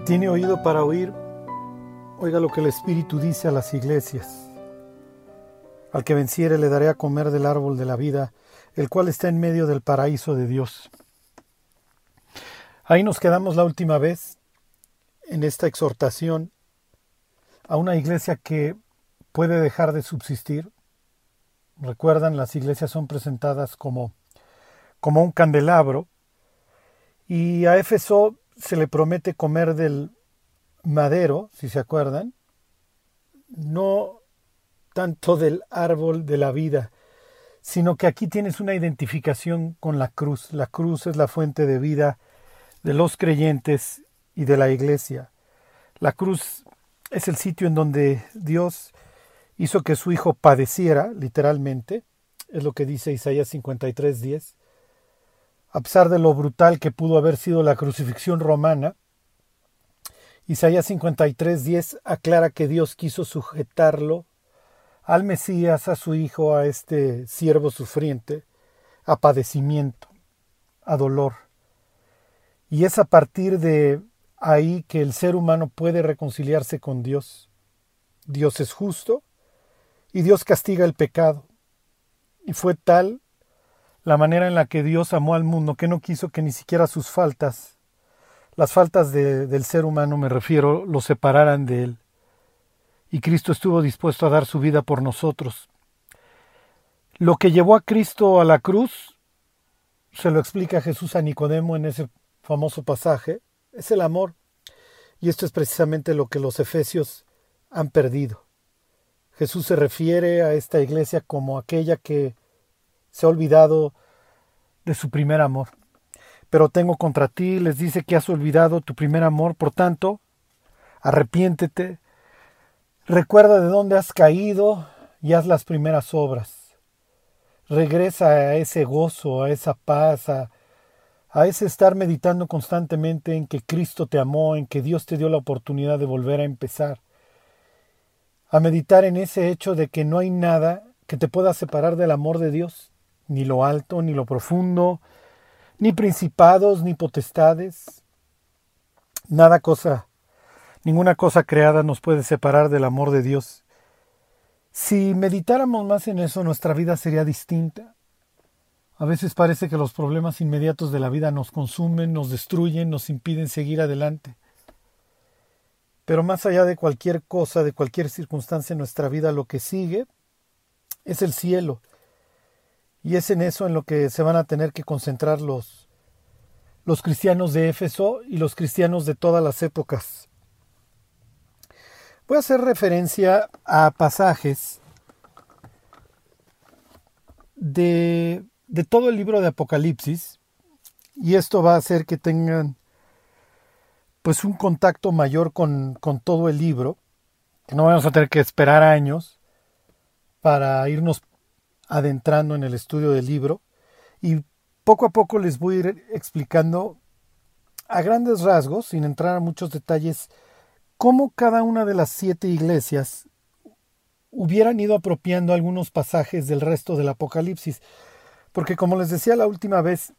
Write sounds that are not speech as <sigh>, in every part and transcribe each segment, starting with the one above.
tiene oído para oír, oiga lo que el Espíritu dice a las iglesias. Al que venciere le daré a comer del árbol de la vida, el cual está en medio del paraíso de Dios. Ahí nos quedamos la última vez en esta exhortación a una iglesia que puede dejar de subsistir. Recuerdan, las iglesias son presentadas como, como un candelabro y a Éfeso se le promete comer del madero, si se acuerdan, no tanto del árbol de la vida, sino que aquí tienes una identificación con la cruz. La cruz es la fuente de vida de los creyentes y de la iglesia. La cruz es el sitio en donde Dios hizo que su Hijo padeciera, literalmente, es lo que dice Isaías 53:10, a pesar de lo brutal que pudo haber sido la crucifixión romana, Isaías 53:10 aclara que Dios quiso sujetarlo al Mesías, a su Hijo, a este siervo sufriente, a padecimiento, a dolor. Y es a partir de ahí que el ser humano puede reconciliarse con Dios. Dios es justo y Dios castiga el pecado. Y fue tal la manera en la que Dios amó al mundo, que no quiso que ni siquiera sus faltas, las faltas del ser humano me refiero, lo separaran de Él. Y Cristo estuvo dispuesto a dar su vida por nosotros. Lo que llevó a Cristo a la cruz, se lo explica Jesús a Nicodemo en ese famoso pasaje, es el amor. Y esto es precisamente lo que los efesios han perdido. Jesús se refiere a esta iglesia como aquella que se ha olvidado de su primer amor. Pero tengo contra ti, les dice que has olvidado tu primer amor, por tanto, arrepiéntete, recuerda de dónde has caído y haz las primeras obras. Regresa a ese gozo, a esa paz, a, a ese estar meditando constantemente en que Cristo te amó, en que Dios te dio la oportunidad de volver a empezar, a meditar en ese hecho de que no hay nada que te pueda separar del amor de Dios, ni lo alto, ni lo profundo, ni principados, ni potestades. Nada cosa, ninguna cosa creada nos puede separar del amor de Dios. Si meditáramos más en eso, nuestra vida sería distinta. A veces parece que los problemas inmediatos de la vida nos consumen, nos destruyen, nos impiden seguir adelante. Pero más allá de cualquier cosa, de cualquier circunstancia en nuestra vida, lo que sigue es el cielo, y es en eso en lo que se van a tener que concentrar los, los cristianos de Éfeso y los cristianos de todas las épocas. Voy a hacer referencia a pasajes de, de todo el libro de Apocalipsis y esto va a hacer que tengan pues un contacto mayor con, con todo el libro, que no vamos a tener que esperar años para irnos adentrando en el estudio del libro y poco a poco les voy a ir explicando a grandes rasgos, sin entrar a muchos detalles, cómo cada una de las siete iglesias hubieran ido apropiando algunos pasajes del resto del Apocalipsis. Porque como les decía la última vez,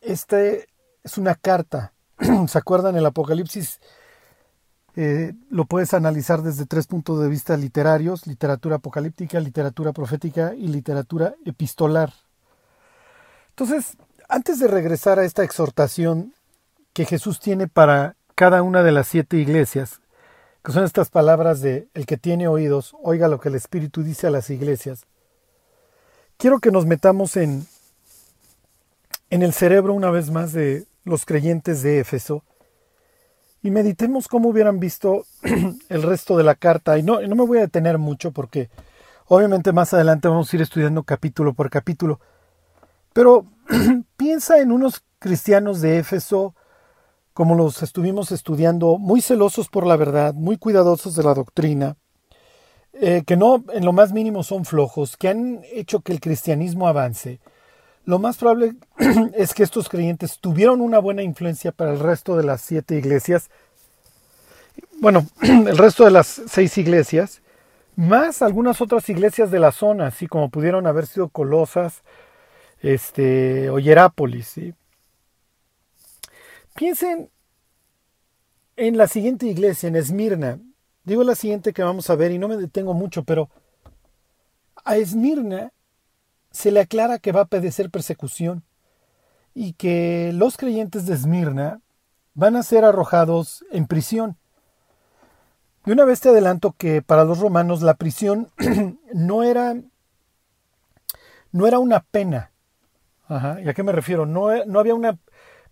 este es una carta. <clears throat> ¿Se acuerdan? El Apocalipsis eh, lo puedes analizar desde tres puntos de vista literarios, literatura apocalíptica, literatura profética y literatura epistolar. Entonces, antes de regresar a esta exhortación que Jesús tiene para cada una de las siete iglesias, que son estas palabras de el que tiene oídos, oiga lo que el Espíritu dice a las iglesias, quiero que nos metamos en, en el cerebro una vez más de los creyentes de Éfeso, y meditemos cómo hubieran visto <clears throat> el resto de la carta. Y no, no me voy a detener mucho porque obviamente más adelante vamos a ir estudiando capítulo por capítulo. Pero <clears throat> piensa en unos cristianos de Éfeso, como los estuvimos estudiando, muy celosos por la verdad, muy cuidadosos de la doctrina, eh, que no en lo más mínimo son flojos, que han hecho que el cristianismo avance. Lo más probable <clears throat> es que estos creyentes tuvieron una buena influencia para el resto de las siete iglesias, bueno, <clears throat> el resto de las seis iglesias, más algunas otras iglesias de la zona, así como pudieron haber sido Colosas este, o Hierápolis. Piensen en la siguiente iglesia, en Esmirna, digo la siguiente que vamos a ver y no me detengo mucho, pero a Esmirna se le aclara que va a padecer persecución y que los creyentes de Esmirna van a ser arrojados en prisión. De una vez te adelanto que para los romanos la prisión <clears throat> no era no era una pena. ¿Y a qué me refiero? No, no había una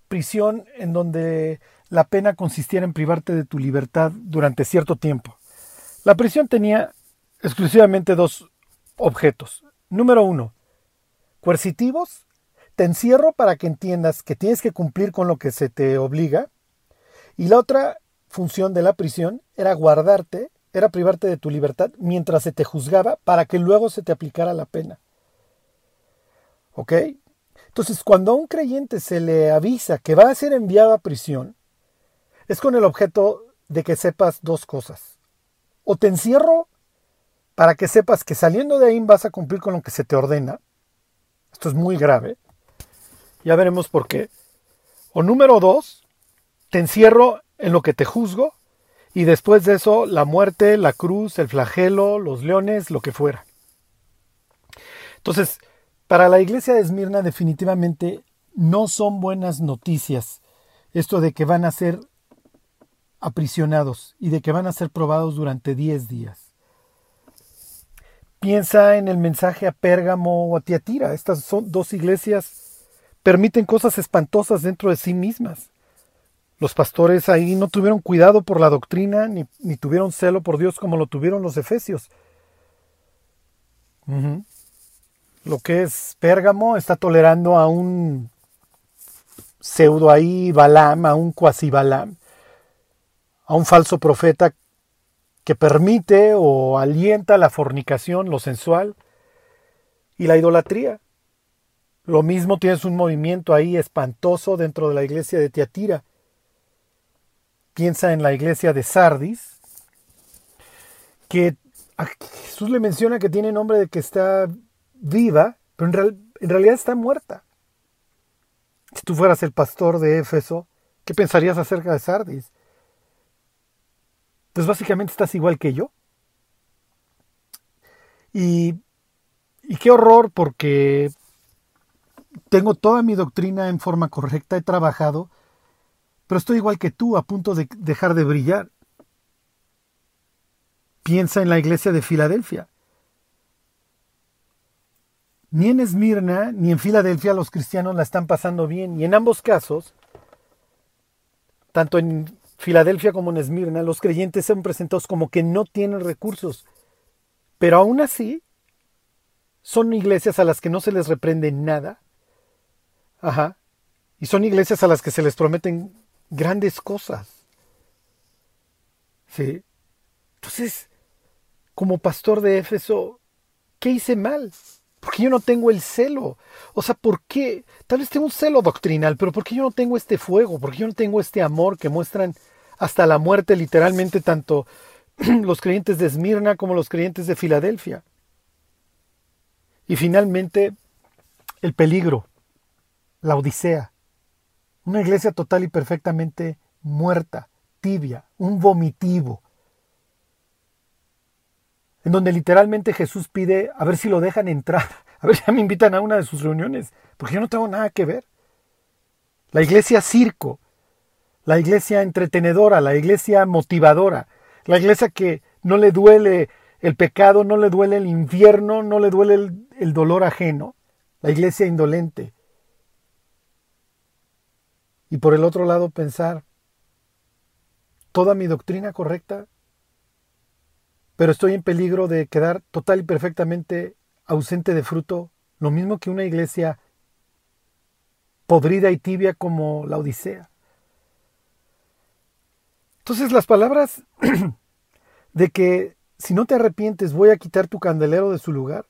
prisión en donde la pena consistiera en privarte de tu libertad durante cierto tiempo. La prisión tenía exclusivamente dos objetos. Número uno, coercitivos. Te encierro para que entiendas que tienes que cumplir con lo que se te obliga. Y la otra función de la prisión era guardarte, era privarte de tu libertad mientras se te juzgaba para que luego se te aplicara la pena. ¿Ok? Entonces, cuando a un creyente se le avisa que va a ser enviado a prisión, es con el objeto de que sepas dos cosas. O te encierro para que sepas que saliendo de ahí vas a cumplir con lo que se te ordena. Esto es muy grave. Ya veremos por qué. O número dos, te encierro en lo que te juzgo y después de eso la muerte, la cruz, el flagelo, los leones, lo que fuera. Entonces, para la iglesia de Esmirna definitivamente no son buenas noticias esto de que van a ser aprisionados y de que van a ser probados durante 10 días. Piensa en el mensaje a Pérgamo o a Tiatira. Estas son dos iglesias permiten cosas espantosas dentro de sí mismas. Los pastores ahí no tuvieron cuidado por la doctrina ni, tuvieron celo por Dios como lo tuvieron los efesios. Lo que es Pérgamo está tolerando a un pseudo ahí Balaam, a un cuasi Balaam, a un falso profeta que permite o alienta la fornicación, lo sensual y la idolatría. Lo mismo tienes un movimiento ahí espantoso dentro de la iglesia de Tiatira. Piensa en la iglesia de Sardis, que Jesús le menciona que tiene nombre de que está viva, pero en, en realidad está muerta. Si tú fueras el pastor de Éfeso, ¿qué pensarías acerca de Sardis? Pues básicamente estás igual que yo. Y, y qué horror porque tengo toda mi doctrina en forma correcta, he trabajado, pero estoy igual que tú, a punto de dejar de brillar. Piensa en la iglesia de Filadelfia. Ni en Esmirna ni en Filadelfia los cristianos la están pasando bien. Y en ambos casos, tanto en Filadelfia como en Esmirna, los creyentes son presentados como que no tienen recursos. Pero aún así, son iglesias a las que no se les reprende nada. Ajá. Y son iglesias a las que se les prometen grandes cosas. Sí. Entonces, como pastor de Éfeso, ¿qué hice mal? Porque yo no tengo el celo. O sea, ¿por qué? Tal vez tengo un celo doctrinal, pero ¿por qué yo no tengo este fuego? ¿Por qué yo no tengo este amor que muestran hasta la muerte literalmente tanto <clears throat> los creyentes de Esmirna como los creyentes de Filadelfia. Y finalmente, el peligro, la Odisea, una iglesia total y perfectamente muerta, tibia, un vomitivo, en donde literalmente Jesús pide a ver si lo dejan entrar, <laughs> a ver si me invitan a una de sus reuniones, porque yo no tengo nada que ver. La iglesia circo, la iglesia entretenedora, la iglesia motivadora, la iglesia que no le duele el pecado, no le duele el infierno, no le duele el, dolor ajeno, la iglesia indolente. Y por el otro lado pensar, toda mi doctrina correcta, pero estoy en peligro de quedar total y perfectamente ausente de fruto, lo mismo que una iglesia podrida y tibia como la Odisea. Entonces las palabras <clears throat> de que si no te arrepientes voy a quitar tu candelero de su lugar,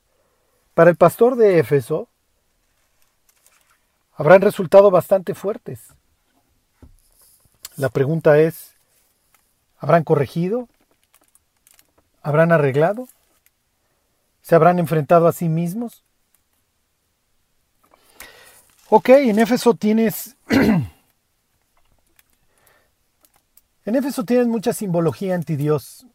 para el pastor de Éfeso habrán resultado bastante fuertes. La pregunta es, ¿habrán corregido? ¿Habrán arreglado? ¿Se habrán enfrentado a sí mismos? Ok, en Éfeso tienes <clears throat> En Éfeso tienen mucha simbología antidios.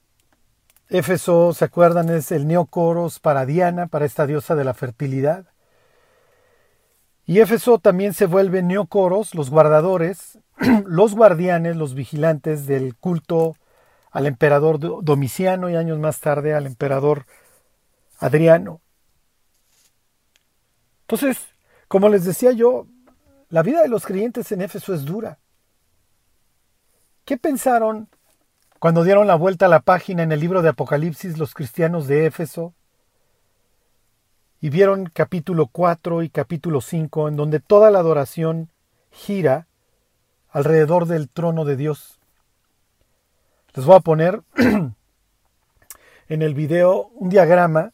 Éfeso, ¿se acuerdan? Es el neocoros para Diana, para esta diosa de la fertilidad. Y Éfeso también se vuelve neocoros, los guardadores, <clears throat> los guardianes, los vigilantes del culto al emperador Domiciano y años más tarde al emperador Adriano. Entonces, como les decía yo, la vida de los creyentes en Éfeso es dura. ¿Qué pensaron cuando dieron la vuelta a la página en el libro de Apocalipsis los cristianos de Éfeso y vieron capítulo 4 y capítulo 5 en donde toda la adoración gira alrededor del trono de Dios? Les voy a poner <clears throat> en el video un diagrama,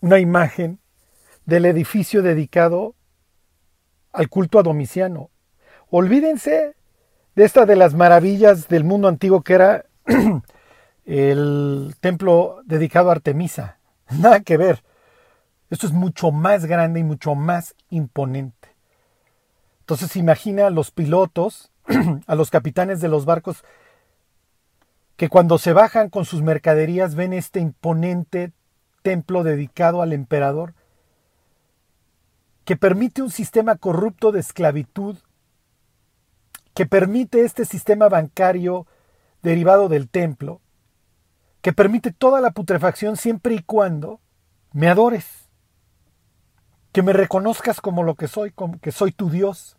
una imagen del edificio dedicado al culto a Domiciano. Olvídense de esta de las maravillas del mundo antiguo que era <clears throat> el templo dedicado a Artemisa. <laughs> Nada que ver. Esto es mucho más grande y mucho más imponente. Entonces imagina a los pilotos, <clears throat> a los capitanes de los barcos que cuando se bajan con sus mercaderías ven este imponente templo dedicado al emperador, que permite un sistema corrupto de esclavitud, que permite este sistema bancario derivado del templo, que permite toda la putrefacción siempre y cuando me adores, que me reconozcas como lo que soy, como que soy tu Dios.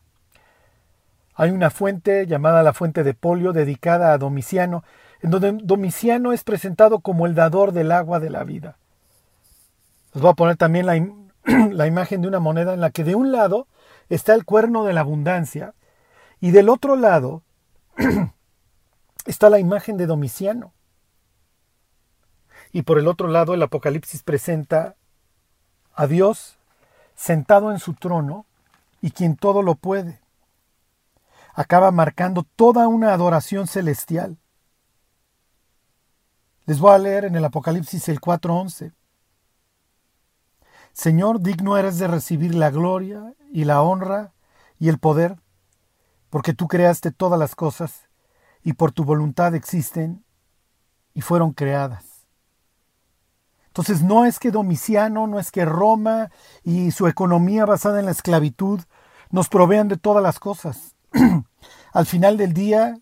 Hay una fuente llamada la fuente de Polio dedicada a Domiciano, en donde Domiciano es presentado como el dador del agua de la vida. Les voy a poner también la, <clears throat> la imagen de una moneda en la que de un lado está el cuerno de la abundancia y del otro lado <clears throat> está la imagen de Domiciano. Y por el otro lado el Apocalipsis presenta a Dios sentado en su trono y quien todo lo puede. Acaba marcando toda una adoración celestial. Les voy a leer en el Apocalipsis el 4.11. Señor, digno eres de recibir la gloria y la honra y el poder, porque tú creaste todas las cosas y por tu voluntad existen y fueron creadas. Entonces no es que Domiciano, no es que Roma y su economía basada en la esclavitud nos provean de todas las cosas. <clears throat> Al final del día,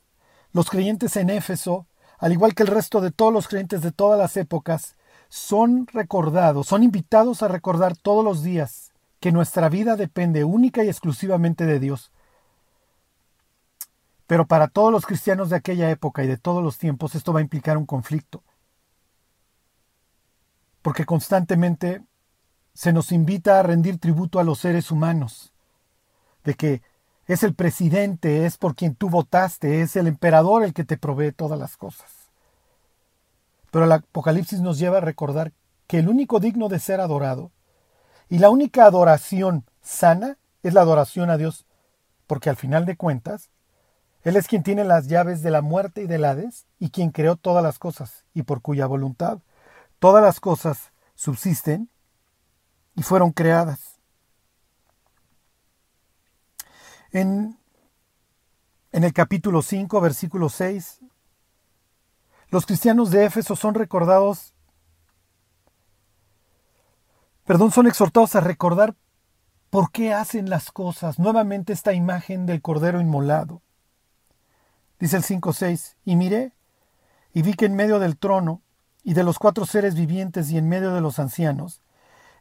los creyentes en Éfeso al igual que el resto de todos los creyentes de todas las épocas, son recordados, son invitados a recordar todos los días que nuestra vida depende única y exclusivamente de Dios. Pero para todos los cristianos de aquella época y de todos los tiempos esto va a implicar un conflicto. Porque constantemente se nos invita a rendir tributo a los seres humanos, de que es el presidente, es por quien tú votaste, es el emperador el que te provee todas las cosas. Pero el Apocalipsis nos lleva a recordar que el único digno de ser adorado y la única adoración sana es la adoración a Dios, porque al final de cuentas, Él es quien tiene las llaves de la muerte y del Hades y quien creó todas las cosas y por cuya voluntad todas las cosas subsisten y fueron creadas. En, en el capítulo 5, versículo 6, los cristianos de Éfeso son recordados, perdón, son exhortados a recordar por qué hacen las cosas. Nuevamente esta imagen del Cordero inmolado. Dice el 5.6, y miré, y vi que en medio del trono, y de los cuatro seres vivientes y en medio de los ancianos,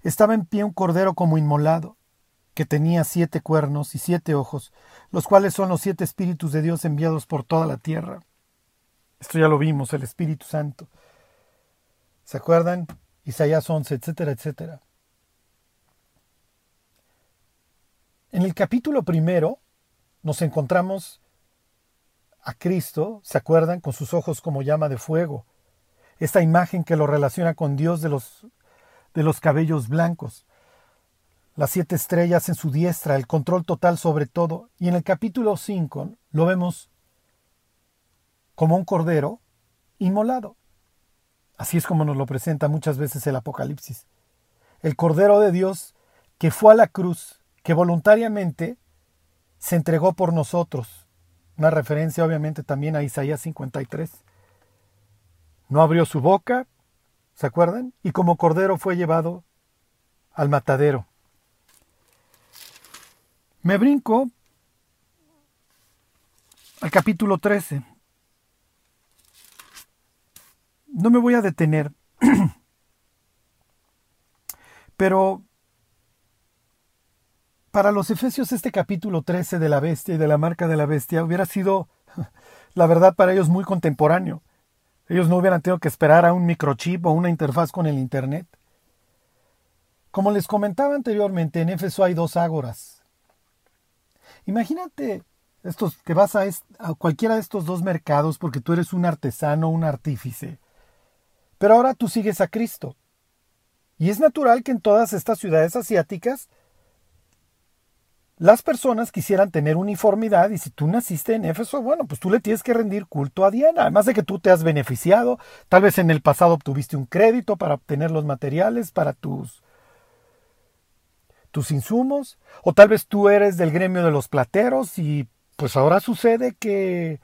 estaba en pie un Cordero como inmolado, que tenía siete cuernos y siete ojos, los cuales son los siete espíritus de Dios enviados por toda la tierra. Esto ya lo vimos, el Espíritu Santo. ¿Se acuerdan? Isaías 11, etcétera, etcétera. En el capítulo primero nos encontramos a Cristo, ¿se acuerdan? Con sus ojos como llama de fuego. Esta imagen que lo relaciona con Dios de los, de los cabellos blancos las siete estrellas en su diestra, el control total sobre todo. Y en el capítulo 5 lo vemos como un cordero inmolado. Así es como nos lo presenta muchas veces el Apocalipsis. El cordero de Dios que fue a la cruz, que voluntariamente se entregó por nosotros, una referencia obviamente también a Isaías 53. No abrió su boca, ¿se acuerdan? Y como cordero fue llevado al matadero. Me brinco al capítulo 13. No me voy a detener, <clears throat> pero para los efesios este capítulo 13 de la bestia y de la marca de la bestia hubiera sido, <laughs> la verdad, para ellos muy contemporáneo. Ellos no hubieran tenido que esperar a un microchip o una interfaz con el Internet. Como les comentaba anteriormente, en Éfeso hay dos ágoras. Imagínate estos, que vas a, a cualquiera de estos dos mercados porque tú eres un artesano, un artífice. Pero ahora tú sigues a Cristo. Y es natural que en todas estas ciudades asiáticas las personas quisieran tener uniformidad y si tú naciste en Éfeso, bueno, pues tú le tienes que rendir culto a Diana, además de que tú te has beneficiado, tal vez en el pasado obtuviste un crédito para obtener los materiales para tus tus insumos, o tal vez tú eres del gremio de los plateros y pues ahora sucede que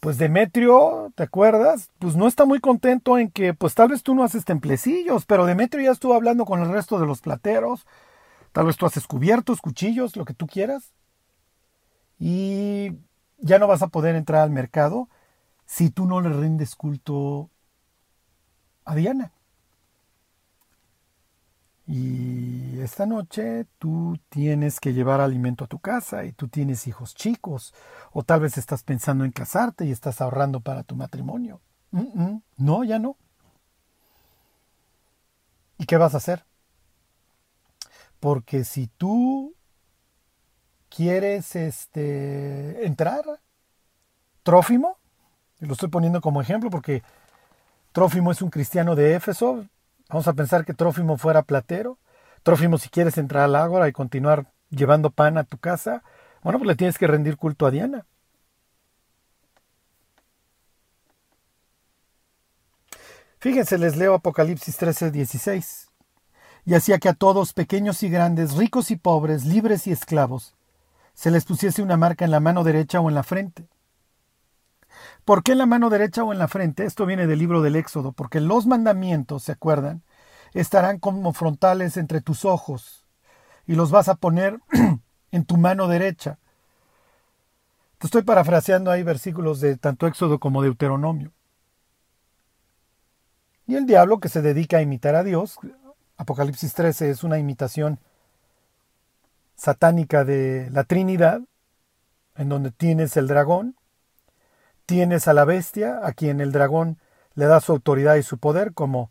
pues Demetrio, ¿te acuerdas? Pues no está muy contento en que pues tal vez tú no haces templecillos, pero Demetrio ya estuvo hablando con el resto de los plateros Tal vez tú haces cubiertos, cuchillos, lo que tú quieras. Y ya no vas a poder entrar al mercado si tú no le rindes culto a Diana. Y esta noche tú tienes que llevar alimento a tu casa y tú tienes hijos chicos. O tal vez estás pensando en casarte y estás ahorrando para tu matrimonio. No, ya no. ¿Y qué vas a hacer? Porque si tú quieres este, entrar, Trófimo, lo estoy poniendo como ejemplo porque Trófimo es un cristiano de Éfeso, vamos a pensar que Trófimo fuera platero, Trófimo si quieres entrar al ágora y continuar llevando pan a tu casa, bueno, pues le tienes que rendir culto a Diana. Fíjense, les leo Apocalipsis 13, 16 y hacía que a todos, pequeños y grandes, ricos y pobres, libres y esclavos, se les pusiese una marca en la mano derecha o en la frente. ¿Por qué en la mano derecha o en la frente? Esto viene del libro del Éxodo, porque los mandamientos, ¿se acuerdan? Estarán como frontales entre tus ojos y los vas a poner <clears throat> en tu mano derecha. Te estoy parafraseando ahí versículos de tanto Éxodo como Deuteronomio. Y el diablo que se dedica a imitar a Dios, Apocalipsis 13 es una imitación satánica de la Trinidad, en donde tienes el dragón, tienes a la bestia, a quien el dragón le da su autoridad y su poder, como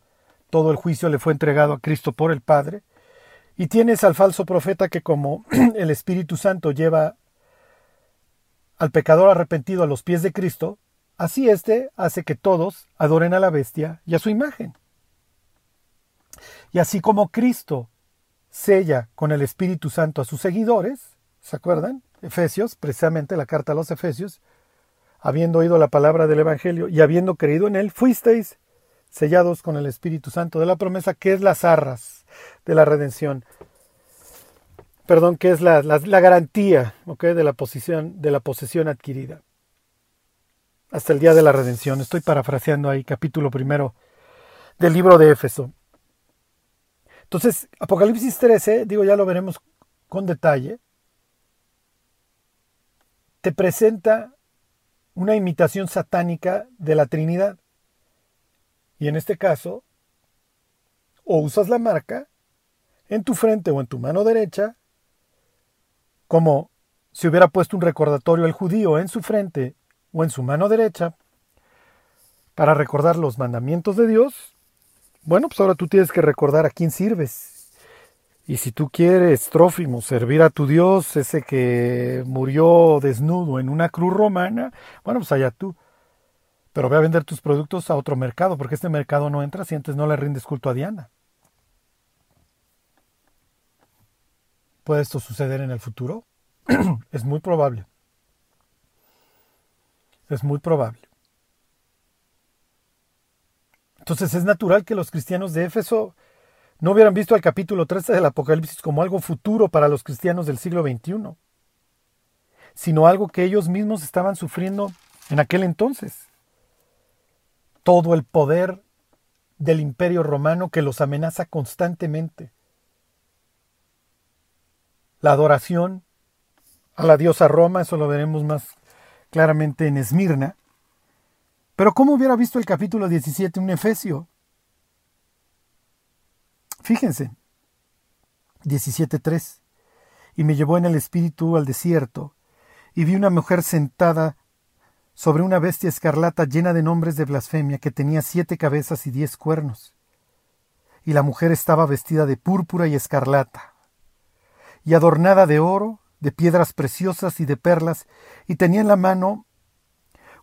todo el juicio le fue entregado a Cristo por el Padre, y tienes al falso profeta que como <clears throat> el Espíritu Santo lleva al pecador arrepentido a los pies de Cristo, así éste hace que todos adoren a la bestia y a su imagen. Y así como Cristo sella con el Espíritu Santo a sus seguidores, ¿se acuerdan? Efesios, precisamente la carta a los Efesios, habiendo oído la palabra del Evangelio y habiendo creído en él, fuisteis sellados con el Espíritu Santo de la promesa, que es las arras de la redención. Perdón, que es la, garantía de, la posición, de la posesión adquirida. Hasta el día de la redención. Estoy parafraseando ahí capítulo primero del libro de Éfeso. Entonces, Apocalipsis 13, digo, ya lo veremos con detalle, te presenta una imitación satánica de la Trinidad. Y en este caso, o usas la marca en tu frente o en tu mano derecha, como si hubiera puesto un recordatorio al judío en su frente o en su mano derecha, para recordar los mandamientos de Dios, bueno, pues ahora tú tienes que recordar a quién sirves. Y si tú quieres, Trófimo, servir a tu Dios, ese que murió desnudo en una cruz romana, bueno, pues allá tú. Pero ve a vender tus productos a otro mercado, porque este mercado no entra si antes no le rindes culto a Diana. ¿Puede esto suceder en el futuro? <clears throat> es muy probable. Es muy probable. Entonces es natural que los cristianos de Éfeso no hubieran visto el capítulo 13 del Apocalipsis como algo futuro para los cristianos del siglo XXI. sino algo que ellos mismos estaban sufriendo en aquel entonces. Todo el poder del imperio romano que los amenaza constantemente. La adoración a la diosa Roma, eso lo veremos más claramente en Esmirna. Pero ¿cómo hubiera visto el capítulo 17 un Efesio? Fíjense, 17.3. Y me llevó en el espíritu al desierto, y vi una mujer sentada sobre una bestia escarlata llena de nombres de blasfemia que tenía siete cabezas y diez cuernos. Y la mujer estaba vestida de púrpura y escarlata, y adornada de oro, de piedras preciosas y de perlas, y tenía en la mano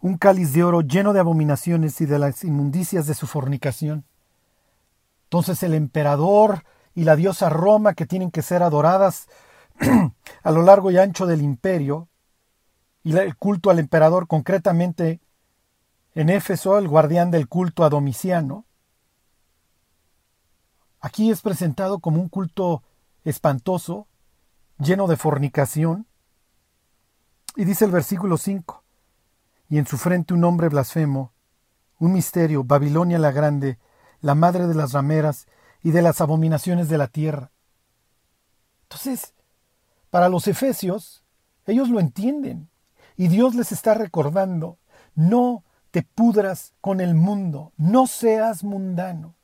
un cáliz de oro lleno de abominaciones y de las inmundicias de su fornicación. Entonces el emperador y la diosa Roma, que tienen que ser adoradas <clears throat> a lo largo y ancho del imperio, y el culto al emperador concretamente en Éfeso, el guardián del culto a Domiciano, aquí es presentado como un culto espantoso, lleno de fornicación, y dice el versículo 5, y en su frente un hombre blasfemo, un misterio, Babilonia la grande, la madre de las rameras y de las abominaciones de la tierra. Entonces, para los efesios, ellos lo entienden. Y Dios les está recordando, no te pudras con el mundo, no seas mundano.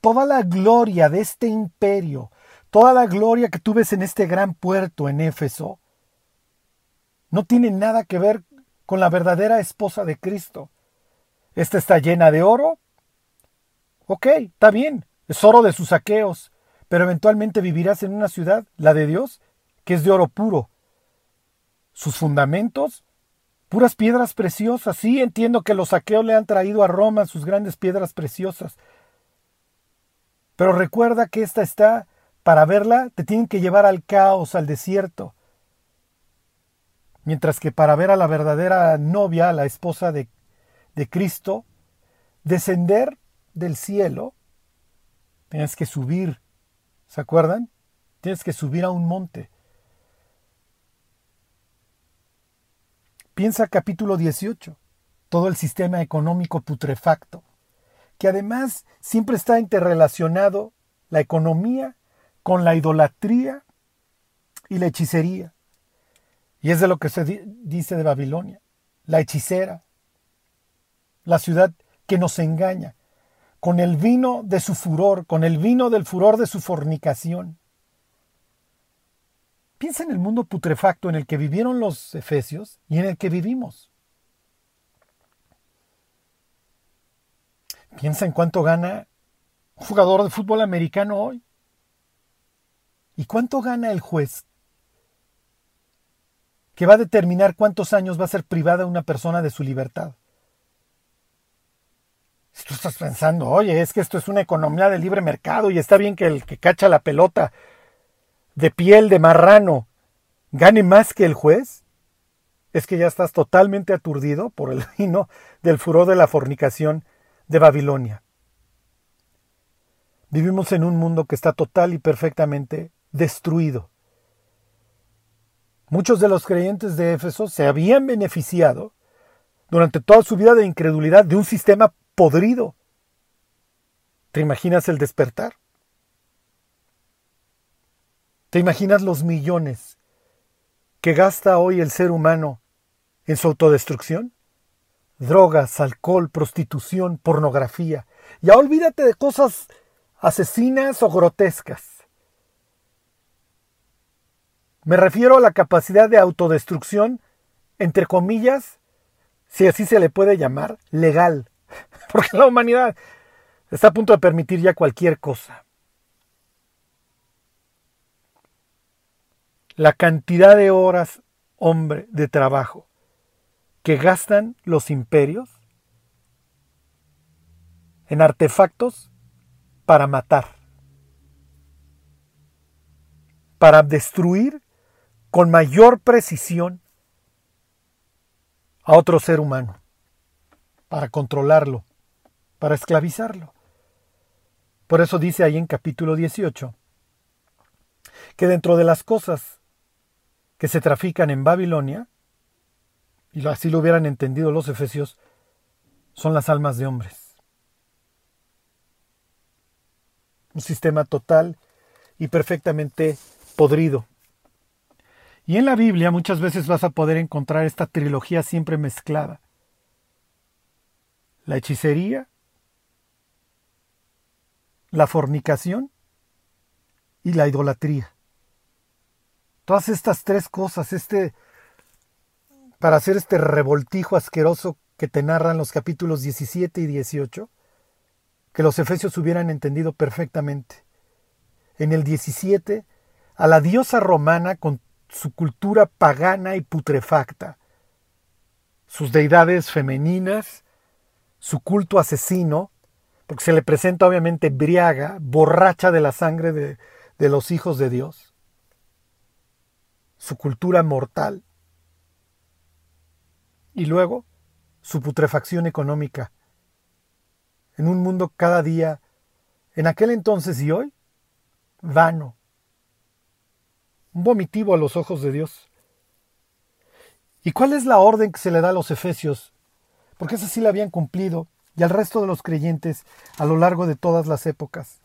Toda la gloria de este imperio, toda la gloria que tú ves en este gran puerto en Éfeso, no tiene nada que ver con la verdadera esposa de Cristo. Esta está llena de oro. Ok, está bien, es oro de sus saqueos, pero eventualmente vivirás en una ciudad, la de Dios, que es de oro puro, sus fundamentos, puras piedras preciosas. Sí, entiendo que los saqueos le han traído a Roma sus grandes piedras preciosas. Pero recuerda que esta está, para verla, te tienen que llevar al caos, al desierto. Mientras que para ver a la verdadera novia, la esposa de, de Cristo, descender del cielo, tienes que subir. ¿Se acuerdan? Tienes que subir a un monte. Piensa capítulo 18, todo el sistema económico putrefacto, que además siempre está interrelacionado la economía con la idolatría y la hechicería. Y es de lo que se dice de Babilonia, la hechicera, la ciudad que nos engaña, con el vino de su furor, con el vino del furor de su fornicación. Piensa en el mundo putrefacto en el que vivieron los efesios y en el que vivimos. Piensa en cuánto gana un jugador de fútbol americano hoy. ¿Y cuánto gana el juez que va a determinar cuántos años va a ser privada una persona de su libertad? Si tú estás pensando, oye, es que esto es una economía de libre mercado y está bien que el que cacha la pelota de piel de marrano gane más que el juez, es que ya estás totalmente aturdido por el <laughs> vino del furor de la fornicación de Babilonia. Vivimos en un mundo que está total y perfectamente destruido. Muchos de los creyentes de Éfeso se habían beneficiado durante toda su vida de incredulidad de un sistema podrido. ¿Te imaginas el despertar? ¿Te imaginas los millones que gasta hoy el ser humano en su autodestrucción? Drogas, alcohol, prostitución, pornografía. Ya olvídate de cosas asesinas o grotescas. Me refiero a la capacidad de autodestrucción, entre comillas, si así se le puede llamar, legal. <laughs> Porque la humanidad está a punto de permitir ya cualquier cosa. la cantidad de horas, hombre, de trabajo que gastan los imperios en artefactos para matar, para destruir con mayor precisión a otro ser humano, para controlarlo, para esclavizarlo. Por eso dice ahí en capítulo 18 que dentro de las cosas que se trafican en Babilonia, y así lo hubieran entendido los efesios, son las almas de hombres. Un sistema total y perfectamente podrido. Y en la Biblia muchas veces vas a poder encontrar esta trilogía siempre mezclada. La hechicería, la fornicación y la idolatría. Todas estas tres cosas, este, para hacer este revoltijo asqueroso que te narran los capítulos 17 y 18, que los efesios hubieran entendido perfectamente. En el 17, a la diosa romana con su cultura pagana y putrefacta, sus deidades femeninas, su culto asesino, porque se le presenta obviamente briaga, borracha de la sangre de, de los hijos de Dios, su cultura mortal, y luego su putrefacción económica, en un mundo cada día, en aquel entonces y hoy, vano, vomitivo a los ojos de Dios. ¿Y cuál es la orden que se le da a los efesios? Porque esa sí la habían cumplido y al resto de los creyentes a lo largo de todas las épocas.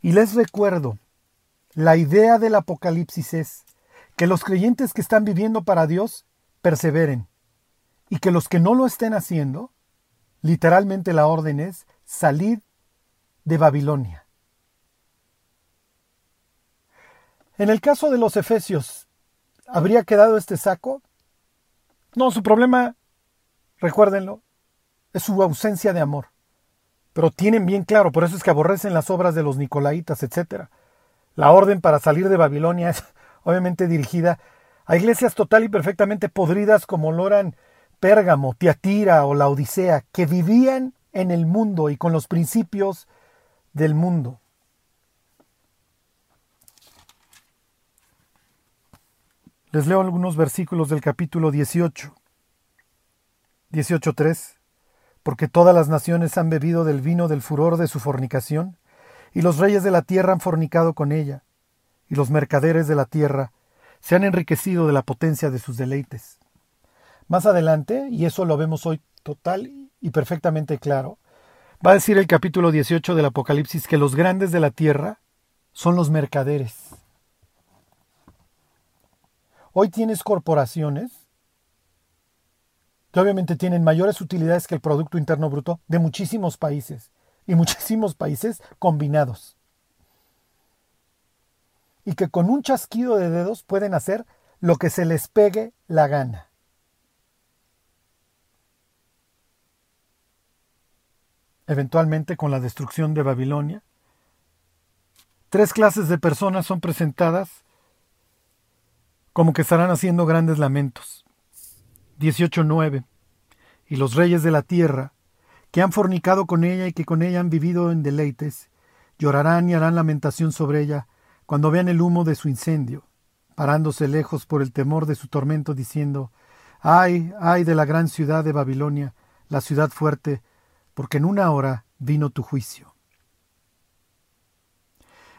Y les recuerdo, la idea del Apocalipsis es que los creyentes que están viviendo para Dios perseveren y que los que no lo estén haciendo, literalmente la orden es salir de Babilonia. En el caso de los efesios, ¿habría quedado este saco? No, su problema, recuérdenlo, es su ausencia de amor. Pero tienen bien claro, por eso es que aborrecen las obras de los nicolaitas, etc. La orden para salir de Babilonia es <laughs> obviamente dirigida a iglesias total y perfectamente podridas como lo eran Pérgamo, Tiatira o la Odisea, que vivían en el mundo y con los principios del mundo. Les leo algunos versículos del capítulo 18. 18.3. Porque todas las naciones han bebido del vino del furor de su fornicación, y los reyes de la tierra han fornicado con ella, y los mercaderes de la tierra se han enriquecido de la potencia de sus deleites. Más adelante, y eso lo vemos hoy total y perfectamente claro, va a decir el capítulo 18 del Apocalipsis que los grandes de la tierra son los mercaderes. Hoy tienes corporaciones que obviamente tienen mayores utilidades que el Producto Interno Bruto de muchísimos países y muchísimos países combinados. Y que con un chasquido de dedos pueden hacer lo que se les pegue la gana. eventualmente con la destrucción de Babilonia. Tres clases de personas son presentadas como que estarán haciendo grandes lamentos. 18.9. Y los reyes de la tierra, que han fornicado con ella y que con ella han vivido en deleites, llorarán y harán lamentación sobre ella cuando vean el humo de su incendio, parándose lejos por el temor de su tormento, diciendo, ay, ay de la gran ciudad de Babilonia, la ciudad fuerte, porque en una hora vino tu juicio.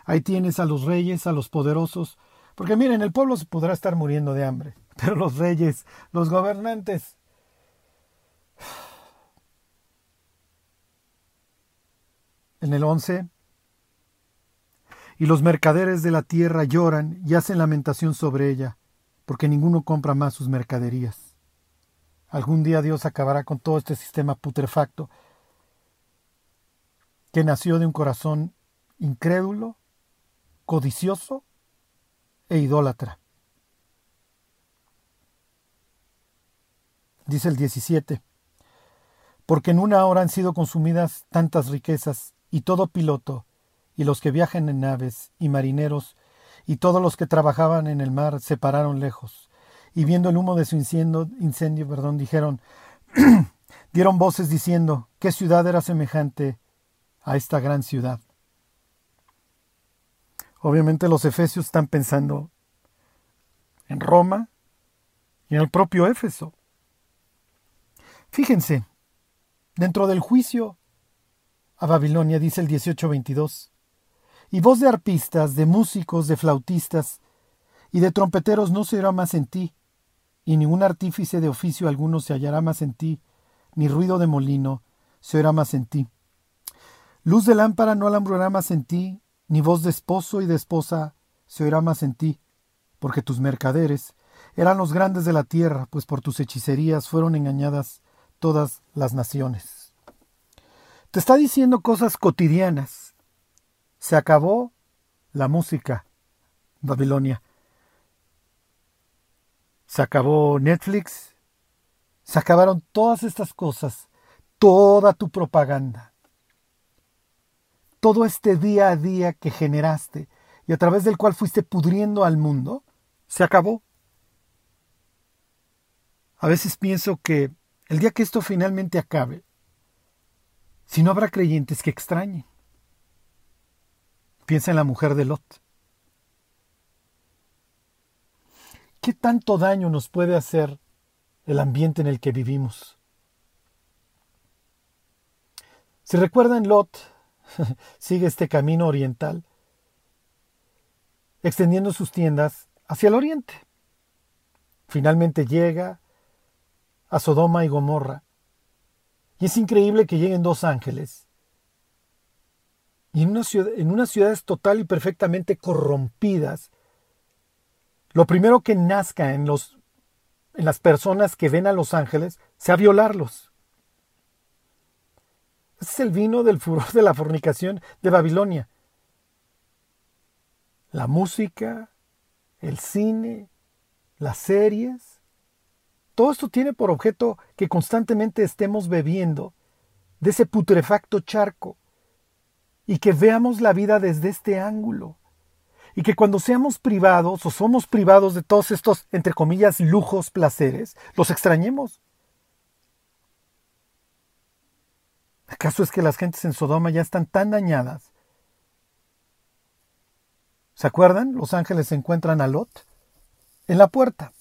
Ahí tienes a los reyes, a los poderosos, porque miren, el pueblo se podrá estar muriendo de hambre, <laughs> pero los reyes, los gobernantes, en el 11, y los mercaderes de la tierra lloran y hacen lamentación sobre ella, porque ninguno compra más sus mercaderías. Algún día Dios acabará con todo este sistema putrefacto que nació de un corazón incrédulo, codicioso e idólatra. Dice el 17, porque en una hora han sido consumidas tantas riquezas y todo piloto, y los que viajan en naves, y marineros, y todos los que trabajaban en el mar se pararon lejos, y viendo el humo de su incendio, incendio perdón, dijeron, <clears throat> dieron voces diciendo, ¿qué ciudad era semejante a esta gran ciudad. Obviamente los efesios están pensando en Roma y en el propio Éfeso. Fíjense, dentro del juicio a Babilonia dice el 1822, y voz de arpistas, de músicos, de flautistas, y de trompeteros no se oirá más en ti, y ningún artífice de oficio alguno se hallará más en ti, ni ruido de molino se oirá más en ti. Luz de lámpara no alumbrará más en ti, ni voz de esposo y de esposa se oirá más en ti, porque tus mercaderes eran los grandes de la tierra, pues por tus hechicerías fueron engañadas todas las naciones. Te está diciendo cosas cotidianas. Se acabó la música, Babilonia. Se acabó Netflix. Se acabaron todas estas cosas, toda tu propaganda. Todo este día a día que generaste y a través del cual fuiste pudriendo al mundo, se acabó. A veces pienso que el día que esto finalmente acabe, si no habrá creyentes que extrañen. Piensa en la mujer de Lot. ¿Qué tanto daño nos puede hacer el ambiente en el que vivimos? Si recuerdan, Lot <laughs> sigue este camino oriental, extendiendo sus tiendas hacia el oriente. Finalmente llega a Sodoma y Gomorra. Y es increíble que lleguen dos ángeles. Y en, una en unas ciudades total y perfectamente corrompidas, lo primero que nazca en, los, en las personas que ven a los ángeles sea violarlos. Ese es el vino del furor de la fornicación de Babilonia. La música, el cine, las series, todo esto tiene por objeto que constantemente estemos bebiendo de ese putrefacto charco y que veamos la vida desde este ángulo. Y que cuando seamos privados o somos privados de todos estos, entre comillas, lujos, placeres, los extrañemos. ¿Acaso es que las gentes en Sodoma ya están tan dañadas? ¿Se acuerdan? Los ángeles encuentran a Lot en la puerta.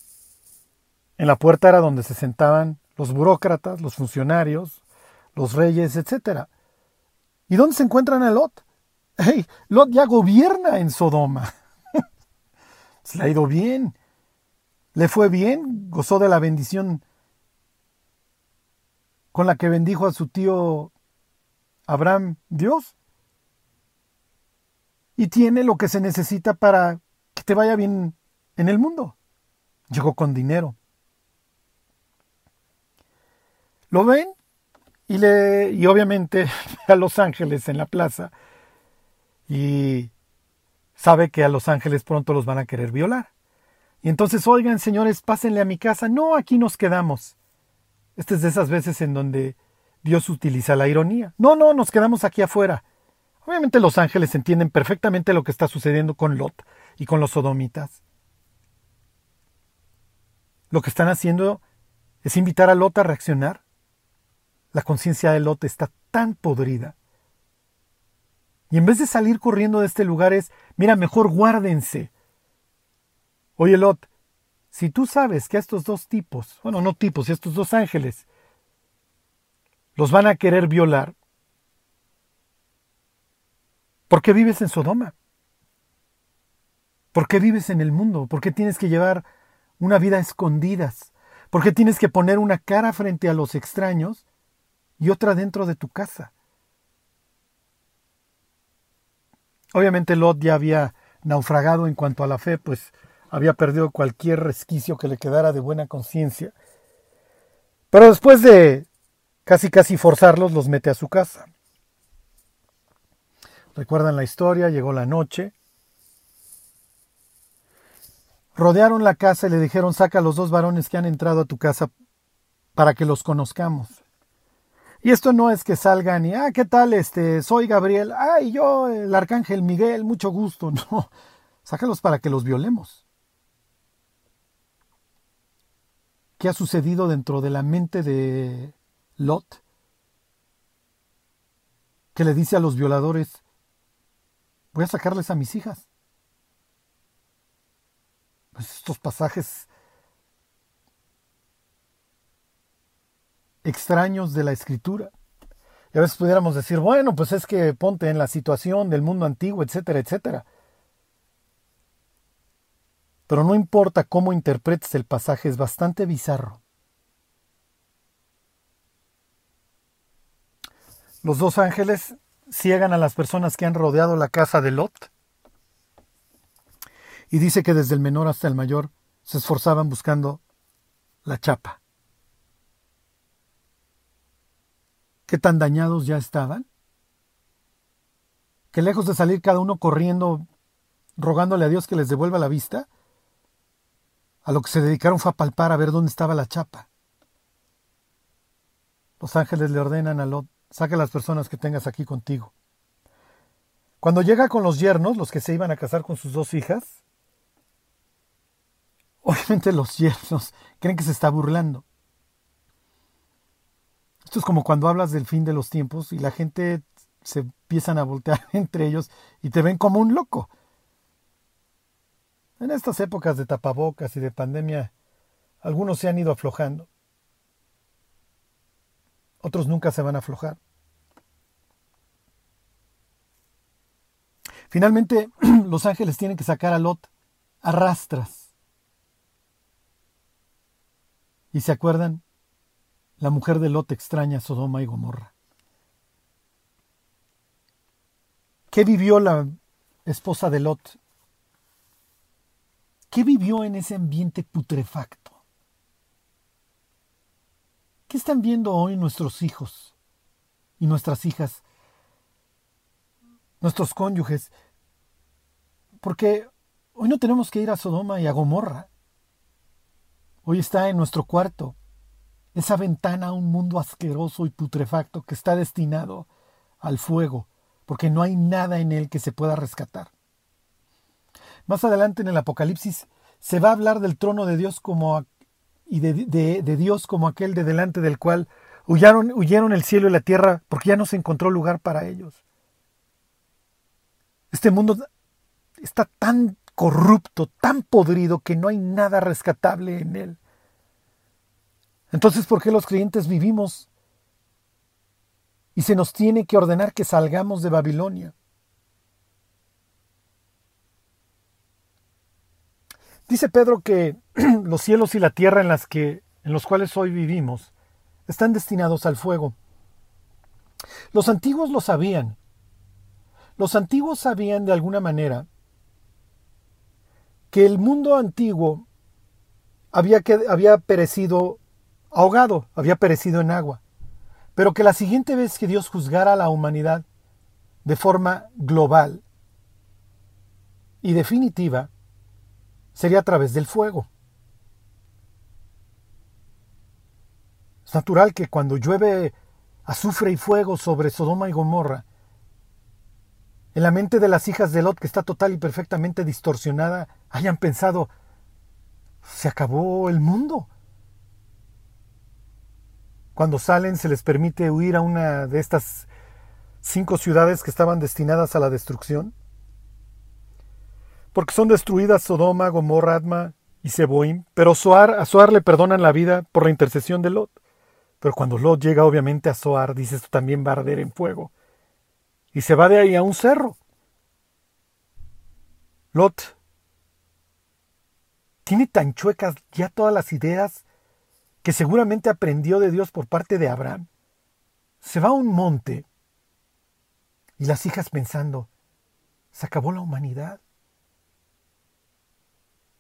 En la puerta era donde se sentaban los burócratas, los funcionarios, los reyes, etc. ¿Y dónde se encuentran a Lot? Hey, Lot ya gobierna en Sodoma. <laughs> se le ha ido bien. Le fue bien, gozó de la bendición con la que bendijo a su tío Abraham Dios. Y tiene lo que se necesita para que te vaya bien en el mundo. Llegó con dinero. Lo ven y, le, y obviamente <laughs> a Los Ángeles en la plaza y sabe que a Los Ángeles pronto los van a querer violar. Y entonces, oigan, señores, pásenle a mi casa. No, aquí nos quedamos. Esta es de esas veces en donde Dios utiliza la ironía. No, no, nos quedamos aquí afuera. Obviamente los ángeles entienden perfectamente lo que está sucediendo con Lot y con los sodomitas. Lo que están haciendo es invitar a Lot a reaccionar la conciencia de Lot está tan podrida. Y en vez de salir corriendo de este lugar es, mira, mejor guárdense. Oye, Lot, si tú sabes que a estos dos tipos, bueno, no tipos, estos dos ángeles, los van a querer violar, ¿por qué vives en Sodoma? ¿Por qué vives en el mundo? ¿Por qué tienes que llevar una vida a escondidas? ¿Por qué tienes que poner una cara frente a los extraños y otra dentro de tu casa. Obviamente Lot ya había naufragado en cuanto a la fe, pues había perdido cualquier resquicio que le quedara de buena conciencia. Pero después de casi casi forzarlos, los mete a su casa. Recuerdan la historia, llegó la noche. Rodearon la casa y le dijeron, saca a los dos varones que han entrado a tu casa para que los conozcamos. Y esto no es que salgan y, ah, ¿qué tal? Este, soy Gabriel, ah, yo, el arcángel Miguel, mucho gusto. <laughs> No, sácalos para que los violemos. ¿Qué ha sucedido dentro de la mente de Lot? Que le dice a los violadores, voy a sacarles a mis hijas. Pues estos pasajes extraños de la escritura. Y a veces pudiéramos decir, bueno, pues es que ponte en la situación del mundo antiguo, etcétera, etcétera. pero no importa cómo interpretes el pasaje, es bastante bizarro. Los dos ángeles ciegan a las personas que han rodeado la casa de Lot. Y dice que desde el menor hasta el mayor se esforzaban buscando la chapa. ¿Qué tan dañados ya estaban? Que lejos de salir cada uno corriendo, rogándole a Dios que les devuelva la vista, a lo que se dedicaron fue a palpar a ver dónde estaba la chapa. Los ángeles le ordenan a Lot, saca las personas que tengas aquí contigo. Cuando llega con los yernos, los que se iban a casar con sus dos hijas, <laughs> obviamente los yernos creen que se está burlando. Esto es como cuando hablas del fin de los tiempos y la gente se empiezan a voltear <laughs> entre ellos y te ven como un loco. En estas épocas de tapabocas y de pandemia, algunos se han ido aflojando. Otros nunca se van a aflojar. Finalmente, <clears throat> los ángeles tienen que sacar a Lot a rastras. ¿Y se acuerdan? La mujer de Lot extraña a Sodoma y Gomorra. ¿Qué vivió la esposa de Lot ¿Qué vivió en ese ambiente putrefacto? ¿Qué están viendo hoy nuestros hijos y nuestras hijas, nuestros cónyuges? Porque hoy no tenemos que ir a Sodoma y a Gomorra. Hoy está en nuestro cuarto, esa ventana a un mundo asqueroso y putrefacto que está destinado al fuego, porque no hay nada en él que se pueda rescatar. Más adelante en el Apocalipsis se va a hablar del trono de Dios como y de, Dios como aquel de delante del cual huyeron, huyeron el cielo y la tierra porque ya no se encontró lugar para ellos. Este mundo está tan corrupto, tan podrido que no hay nada rescatable en él. Entonces, ¿por qué los creyentes vivimos y se nos tiene que ordenar que salgamos de Babilonia? Dice Pedro que <clears throat> los cielos y la tierra en, las que, en los cuales hoy vivimos están destinados al fuego. Los antiguos lo sabían. Los antiguos sabían de alguna manera que el mundo antiguo había, había perecido ahogado, había perecido en agua, pero que la siguiente vez que Dios juzgara a la humanidad de forma global y definitiva, sería a través del fuego. Es natural que cuando llueve azufre y fuego sobre Sodoma y Gomorra, en la mente de las hijas de Lot, que está total y perfectamente distorsionada, hayan pensado, se acabó el mundo. Cuando salen se les permite huir a una de estas cinco ciudades que estaban destinadas a la destrucción porque son destruidas Sodoma, Gomorra, Adma y Seboim, pero a Soar le perdonan la vida por la intercesión de Lot. Pero cuando Lot llega obviamente a Soar, dice esto también va a arder en fuego. Y se va de ahí a un cerro. Lot tiene tan chuecas ya todas las ideas que seguramente aprendió de Dios por parte de Abraham. Se va a un monte y las hijas pensando, se acabó la humanidad.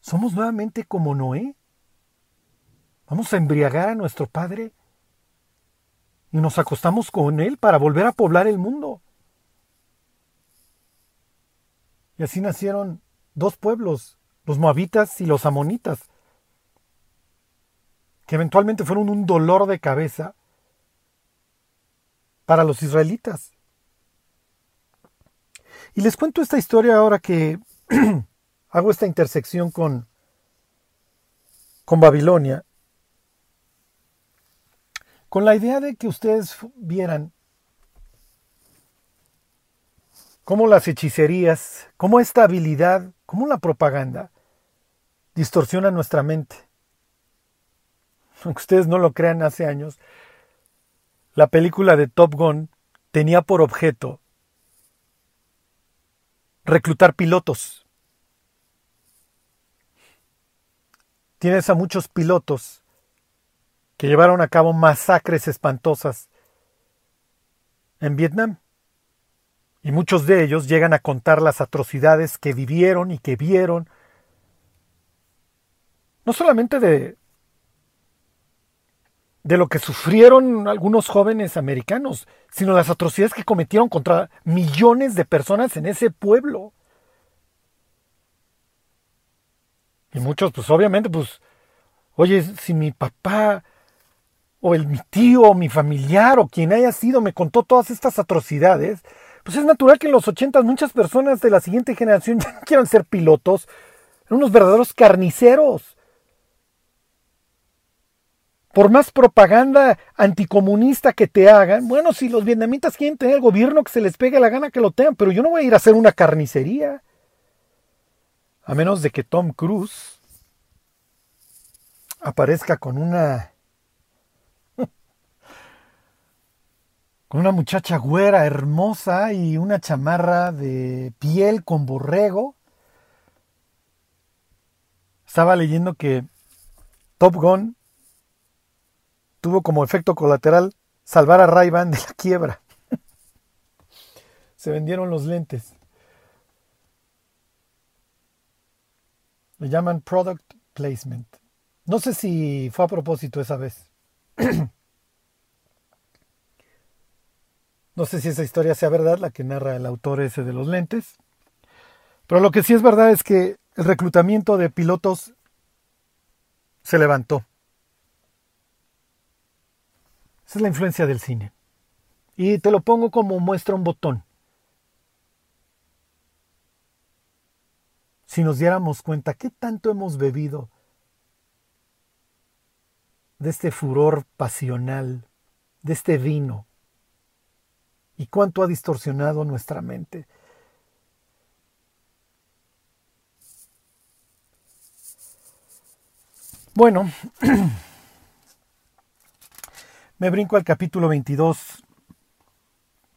¿Somos nuevamente como Noé? ¿Vamos a embriagar a nuestro Padre? Y nos acostamos con Él para volver a poblar el mundo. Y así nacieron dos pueblos, los moabitas y los amonitas, que eventualmente fueron un dolor de cabeza para los israelitas. Y les cuento esta historia ahora que <clears throat> hago esta intersección con, con Babilonia, con la idea de que ustedes vieran cómo las hechicerías, cómo esta habilidad, cómo la propaganda distorsiona nuestra mente. Aunque ustedes no lo crean hace años, la película de Top Gun tenía por objeto reclutar pilotos tienes a muchos pilotos que llevaron a cabo masacres espantosas en Vietnam. Y muchos de ellos llegan a contar las atrocidades que vivieron y que vieron, no solamente de, de lo que sufrieron algunos jóvenes americanos, sino las atrocidades que cometieron contra millones de personas en ese pueblo. Y muchos, pues obviamente, pues, oye, si mi papá o el mi tío o mi familiar o quien haya sido me contó todas estas atrocidades, pues es natural que en los ochentas muchas personas de la siguiente generación <laughs> ya no quieran ser pilotos, unos verdaderos carniceros. Por más propaganda anticomunista que te hagan, bueno, si los vietnamitas quieren tener el gobierno que se les pegue la gana que lo tengan, pero yo no voy a ir a hacer una carnicería. A menos de que Tom Cruise aparezca con una con una muchacha güera hermosa y una chamarra de piel con borrego. Estaba leyendo que Top Gun tuvo como efecto colateral salvar a ray de la quiebra. Se vendieron los lentes. Le llaman product placement. No sé si fue a propósito esa vez. <clears throat> No sé si esa historia sea verdad, la que narra el autor ese de los lentes. Pero lo que sí es verdad es que el reclutamiento de pilotos se levantó. Esa es la influencia del cine. Y te lo pongo como muestra un botón. Si nos diéramos cuenta qué tanto hemos bebido de este furor pasional, de este vino, y cuánto ha distorsionado nuestra mente. Bueno, <clears throat> me brinco al capítulo 22.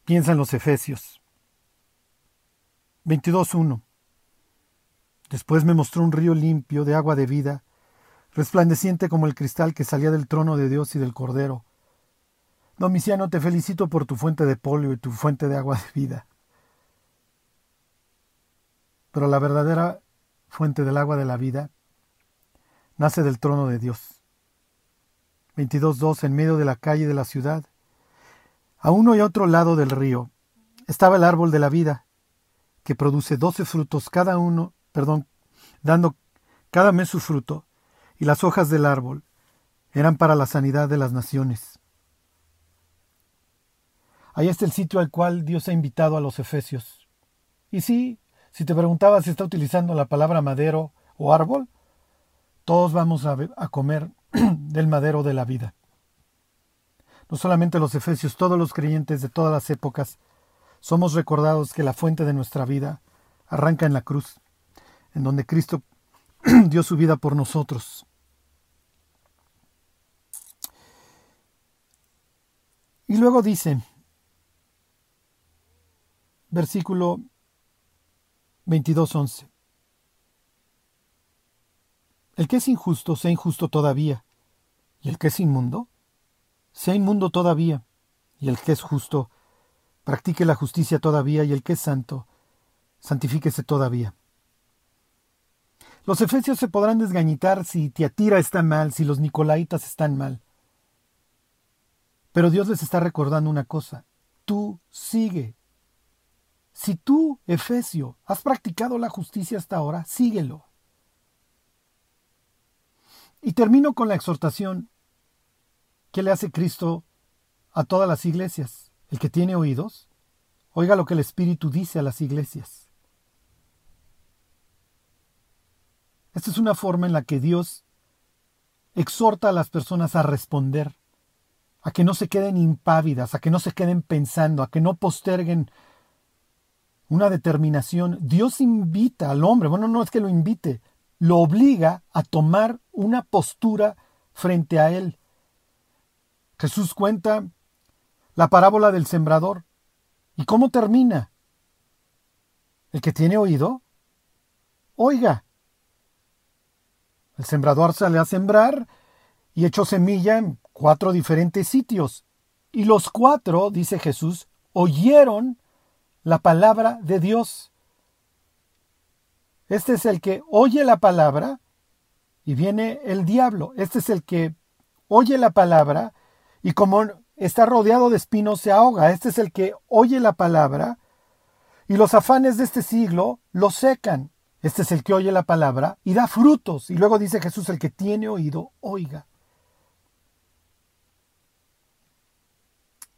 Piensa en los Efesios. 22.1. Después me mostró un río limpio de agua de vida, resplandeciente como el cristal que salía del trono de Dios y del Cordero Domiciano, te felicito por tu fuente de polio y tu fuente de agua de vida. Pero la verdadera fuente del agua de la vida nace del trono de Dios. 22.2 En medio de la calle de la ciudad, a uno y otro lado del río, estaba el árbol de la vida, que produce doce frutos cada uno, perdón, dando cada mes su fruto, y las hojas del árbol eran para la sanidad de las naciones. Ahí está el sitio al cual Dios ha invitado a los efesios. Y sí, si te preguntabas si está utilizando la palabra madero o árbol, todos vamos a, a comer <clears throat> del madero de la vida. No solamente los efesios, todos los creyentes de todas las épocas, somos recordados que la fuente de nuestra vida arranca en la cruz, en donde Cristo <clears throat> dio su vida por nosotros. Y luego dice, versículo 22.11. El que es injusto, sea injusto todavía, y el que es inmundo, sea inmundo todavía, y el que es justo, practique la justicia todavía, y el que es santo, santifíquese todavía. Los efesios se podrán desgañitar si Tiatira está mal, si los nicolaitas están mal. Pero Dios les está recordando una cosa, tú sigue si tú, Efesio, has practicado la justicia hasta ahora, síguelo. Y termino con la exhortación que le hace Cristo a todas las iglesias. El que tiene oídos, oiga lo que el Espíritu dice a las iglesias. Esta es una forma en la que Dios exhorta a las personas a responder, a que no se queden impávidas, a que no se queden pensando, a que no posterguen una determinación. Dios invita al hombre, bueno, no es que lo invite, lo obliga a tomar una postura frente a él. Jesús cuenta la parábola del sembrador. ¿Y cómo termina? El que tiene oído, oiga. El sembrador sale a sembrar y echó semilla en cuatro diferentes sitios. Y los cuatro, dice Jesús, oyeron la palabra de Dios. Este es el que oye la palabra y viene el diablo. Este es el que oye la palabra y como está rodeado de espinos se ahoga. Este es el que oye la palabra y los afanes de este siglo lo secan. Este es el que oye la palabra y da frutos. Y luego dice Jesús, el que tiene oído, oiga.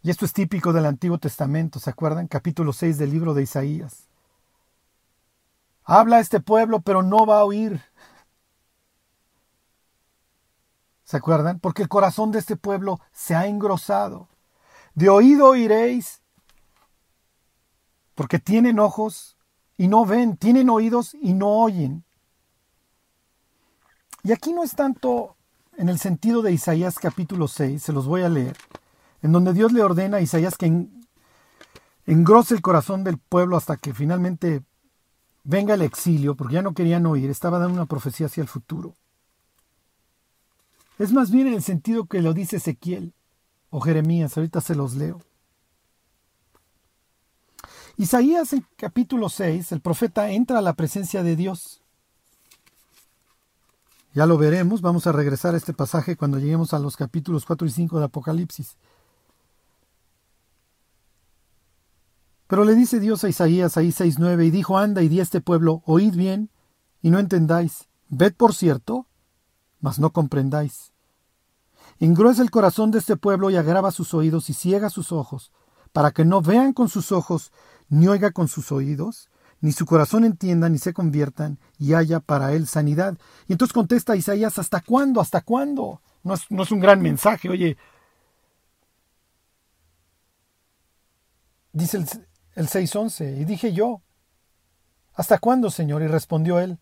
Y esto es típico del Antiguo Testamento, ¿se acuerdan? Capítulo 6 del libro de Isaías. Habla este pueblo, pero no va a oír. ¿Se acuerdan? Porque el corazón de este pueblo se ha engrosado. De oído oiréis, porque tienen ojos y no ven, tienen oídos y no oyen. Y aquí no es tanto en el sentido de Isaías capítulo 6, se los voy a leer, en donde Dios le ordena a Isaías que engrose el corazón del pueblo hasta que finalmente venga el exilio, porque ya no querían oír, estaba dando una profecía hacia el futuro. Es más bien en el sentido que lo dice Ezequiel o Jeremías, ahorita se los leo. Isaías en capítulo 6, el profeta entra a la presencia de Dios. Ya lo veremos, vamos a regresar a este pasaje cuando lleguemos a los capítulos 4 y 5 de Apocalipsis. Pero le dice Dios a Isaías ahí 6.9 y dijo, anda y di a este pueblo, oíd bien y no entendáis, ved por cierto mas no comprendáis. Engruesa el corazón de este pueblo y agrava sus oídos y ciega sus ojos, para que no vean con sus ojos, ni oiga con sus oídos, ni su corazón entienda, ni se conviertan, y haya para él sanidad. Y entonces contesta Isaías, ¿hasta cuándo? ¿Hasta cuándo? No es, no es un gran mensaje, oye. Dice el, el 6.11, y dije yo, ¿hasta cuándo, Señor? Y respondió él,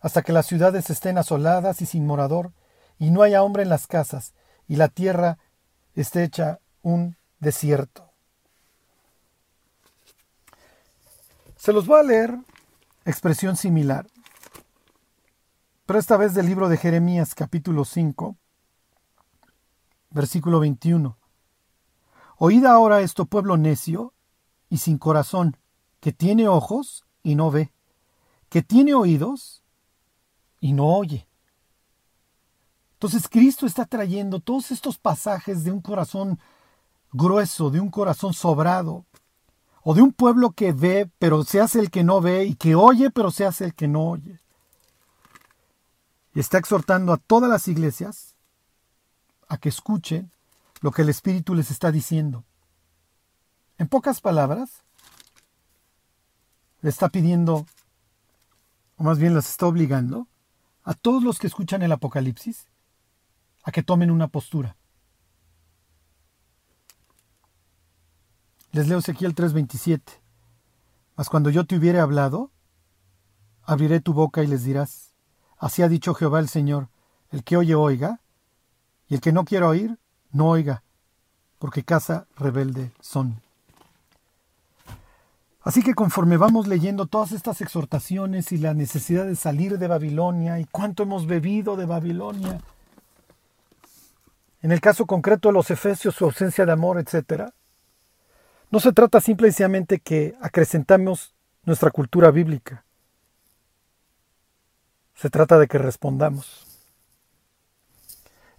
hasta que las ciudades estén asoladas y sin morador, y no haya hombre en las casas, y la tierra esté hecha un desierto. Se los voy a leer expresión similar, pero esta vez del libro de Jeremías capítulo 5, versículo 21. Oíd ahora esto pueblo necio y sin corazón, que tiene ojos y no ve, que tiene oídos y no oye. Entonces Cristo está trayendo todos estos pasajes de un corazón grueso, de un corazón sobrado, o de un pueblo que ve, pero se hace el que no ve, y que oye, pero se hace el que no oye. Y está exhortando a todas las iglesias a que escuchen lo que el Espíritu les está diciendo. En pocas palabras, le está pidiendo, o más bien las está obligando, a todos los que escuchan el Apocalipsis a que tomen una postura. Les leo Ezequiel 3:27. Mas cuando yo te hubiere hablado, abriré tu boca y les dirás, así ha dicho Jehová el Señor, el que oye oiga, y el que no quiera oír, no oiga, porque casa rebelde son. Así que conforme vamos leyendo todas estas exhortaciones y la necesidad de salir de Babilonia y cuánto hemos bebido de Babilonia, en el caso concreto de los efesios, su ausencia de amor, etc., no se trata simplemente que acrecentamos nuestra cultura bíblica. Se trata de que respondamos.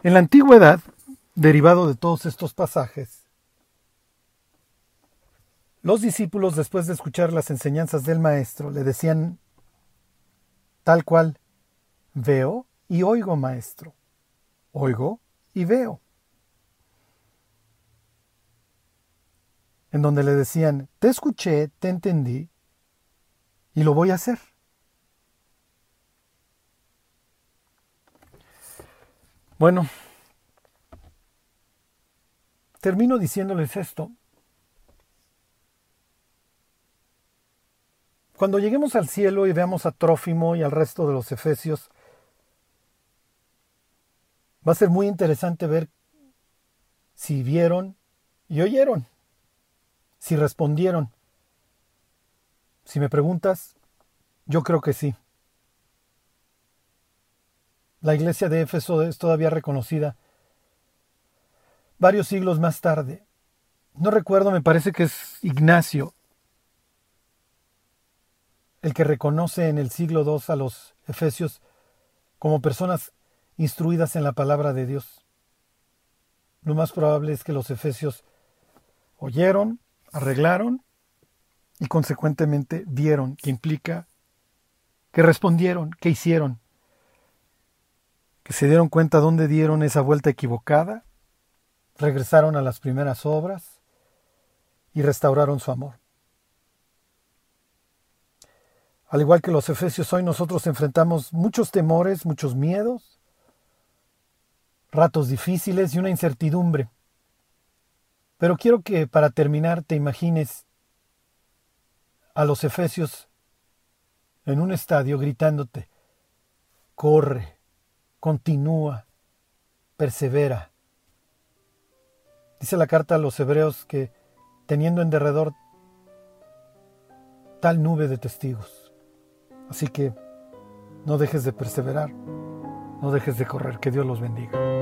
En la antigüedad, derivado de todos estos pasajes, los discípulos, después de escuchar las enseñanzas del Maestro, le decían tal cual, veo y oigo, Maestro, oigo y veo. En donde le decían, te escuché, te entendí y lo voy a hacer. Bueno, termino diciéndoles esto Cuando lleguemos al cielo y veamos a Trófimo y al resto de los efesios, va a ser muy interesante ver si vieron y oyeron, si respondieron. Si me preguntas, yo creo que sí. La iglesia de Éfeso es todavía reconocida varios siglos más tarde. No recuerdo, me parece que es Ignacio el que reconoce en el siglo II a los efesios como personas instruidas en la palabra de Dios. Lo más probable es que los efesios oyeron, arreglaron y consecuentemente vieron, que implica que respondieron, que hicieron, que se dieron cuenta dónde dieron esa vuelta equivocada, regresaron a las primeras obras y restauraron su amor. Al igual que los efesios, hoy nosotros enfrentamos muchos temores, muchos miedos, ratos difíciles y una incertidumbre. Pero quiero que para terminar te imagines a los efesios en un estadio gritándote, corre, continúa, persevera. Dice la carta a los hebreos que teniendo en derredor tal nube de testigos, Así que no dejes de perseverar, no dejes de correr, que Dios los bendiga.